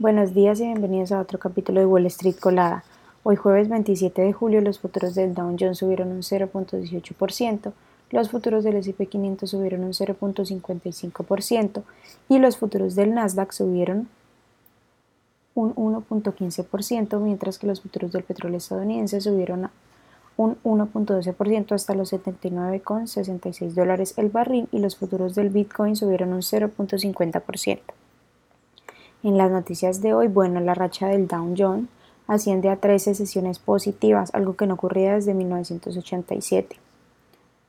Buenos días y bienvenidos a otro capítulo de Wall Street Colada. Hoy jueves 27 de julio los futuros del Dow Jones subieron un 0.18%, los futuros del S&P 500 subieron un 0.55% y los futuros del Nasdaq subieron un 1.15%, mientras que los futuros del petróleo estadounidense subieron un 1.12% hasta los 79,66 dólares el barril y los futuros del Bitcoin subieron un 0.50%. En las noticias de hoy, bueno, la racha del Dow Jones asciende a 13 sesiones positivas, algo que no ocurría desde 1987.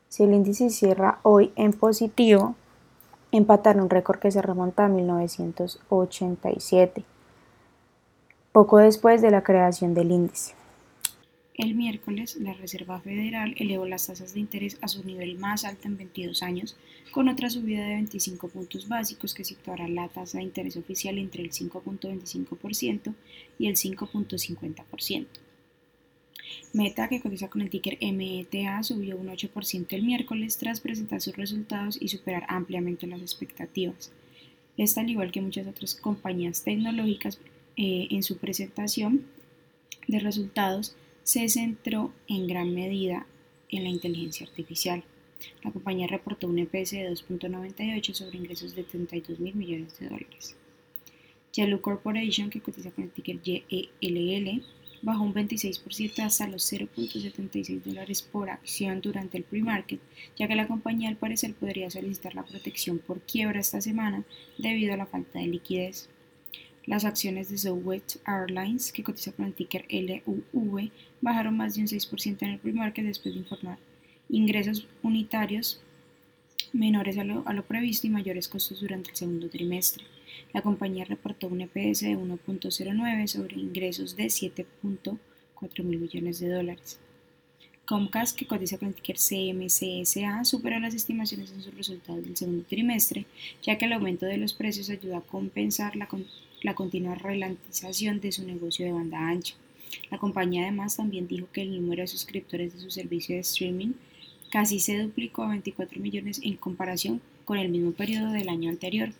Si el índice cierra hoy en positivo, empatará un récord que se remonta a 1987, poco después de la creación del índice. El miércoles, la Reserva Federal elevó las tasas de interés a su nivel más alto en 22 años, con otra subida de 25 puntos básicos que situará la tasa de interés oficial entre el 5.25% y el 5.50%. Meta, que cotiza con el ticker META, subió un 8% el miércoles tras presentar sus resultados y superar ampliamente las expectativas. Esta, al igual que muchas otras compañías tecnológicas, eh, en su presentación de resultados, se centró en gran medida en la inteligencia artificial. La compañía reportó un EPS de 2.98 sobre ingresos de 32 mil millones de dólares. Yellow Corporation, que cotiza con el ticker YELL, bajó un 26% hasta los 0.76 dólares por acción durante el pre-market, ya que la compañía al parecer podría solicitar la protección por quiebra esta semana debido a la falta de liquidez. Las acciones de Southwest Airlines, que cotiza con el ticker LUV, bajaron más de un 6% en el primer que después de informar ingresos unitarios menores a lo, a lo, previsto y mayores costos durante el segundo trimestre. La compañía reportó un EPS de 1.09 sobre ingresos de 7.4 mil millones de dólares. Comcast, que cotiza con el ticker CMCSA, superó las estimaciones en sus resultados del segundo trimestre, ya que el aumento de los precios ayuda a compensar la, la continua ralentización de su negocio de banda ancha. La compañía además también dijo que el número de suscriptores de su servicio de streaming casi se duplicó a 24 millones en comparación con el mismo periodo del año anterior.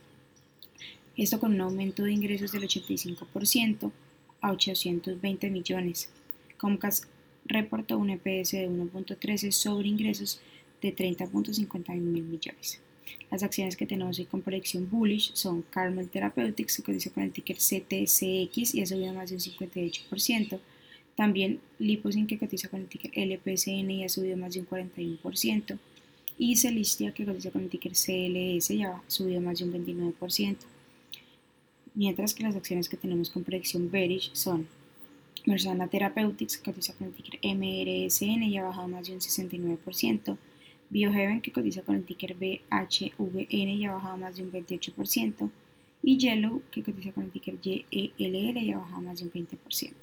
Esto con un aumento de ingresos del 85% a 820 millones. Comcast reportó un EPS de 1.13 sobre ingresos de 30.51 mil millones. Las acciones que tenemos hoy con proyección bullish son Carmel Therapeutics, que cotiza con el ticker CTCX y ha subido más de un 58%. También Liposin, que cotiza con el ticker LPCN y ha subido más de un 41%. Y Celistia, que cotiza con el ticker CLS y ha subido más de un 29%. Mientras que las acciones que tenemos con proyección bearish son Mersana Therapeutics, cotiza con el ticker MRSN y ha bajado más de un 69%. Biohaven, que cotiza con el ticker BHVN y ha bajado más de un 28%, y Yellow, que cotiza con el ticker YELL y ha bajado más de un 20%.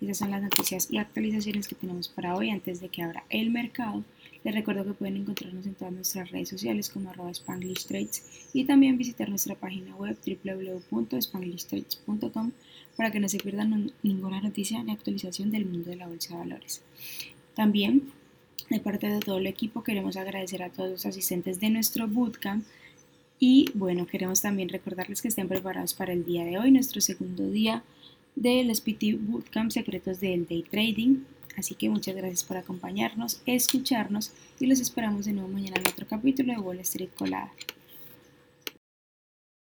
Esas son las noticias y actualizaciones que tenemos para hoy antes de que abra el mercado. Les recuerdo que pueden encontrarnos en todas nuestras redes sociales como arroba Spanglish Trades y también visitar nuestra página web www.spanglishtrades.com para que no se pierdan ninguna noticia ni actualización del mundo de la bolsa de valores. También de parte de todo el equipo queremos agradecer a todos los asistentes de nuestro bootcamp y bueno, queremos también recordarles que estén preparados para el día de hoy, nuestro segundo día del SPT Bootcamp Secretos del Day Trading. Así que muchas gracias por acompañarnos, escucharnos y los esperamos de nuevo mañana en otro capítulo de Wall Street Colada.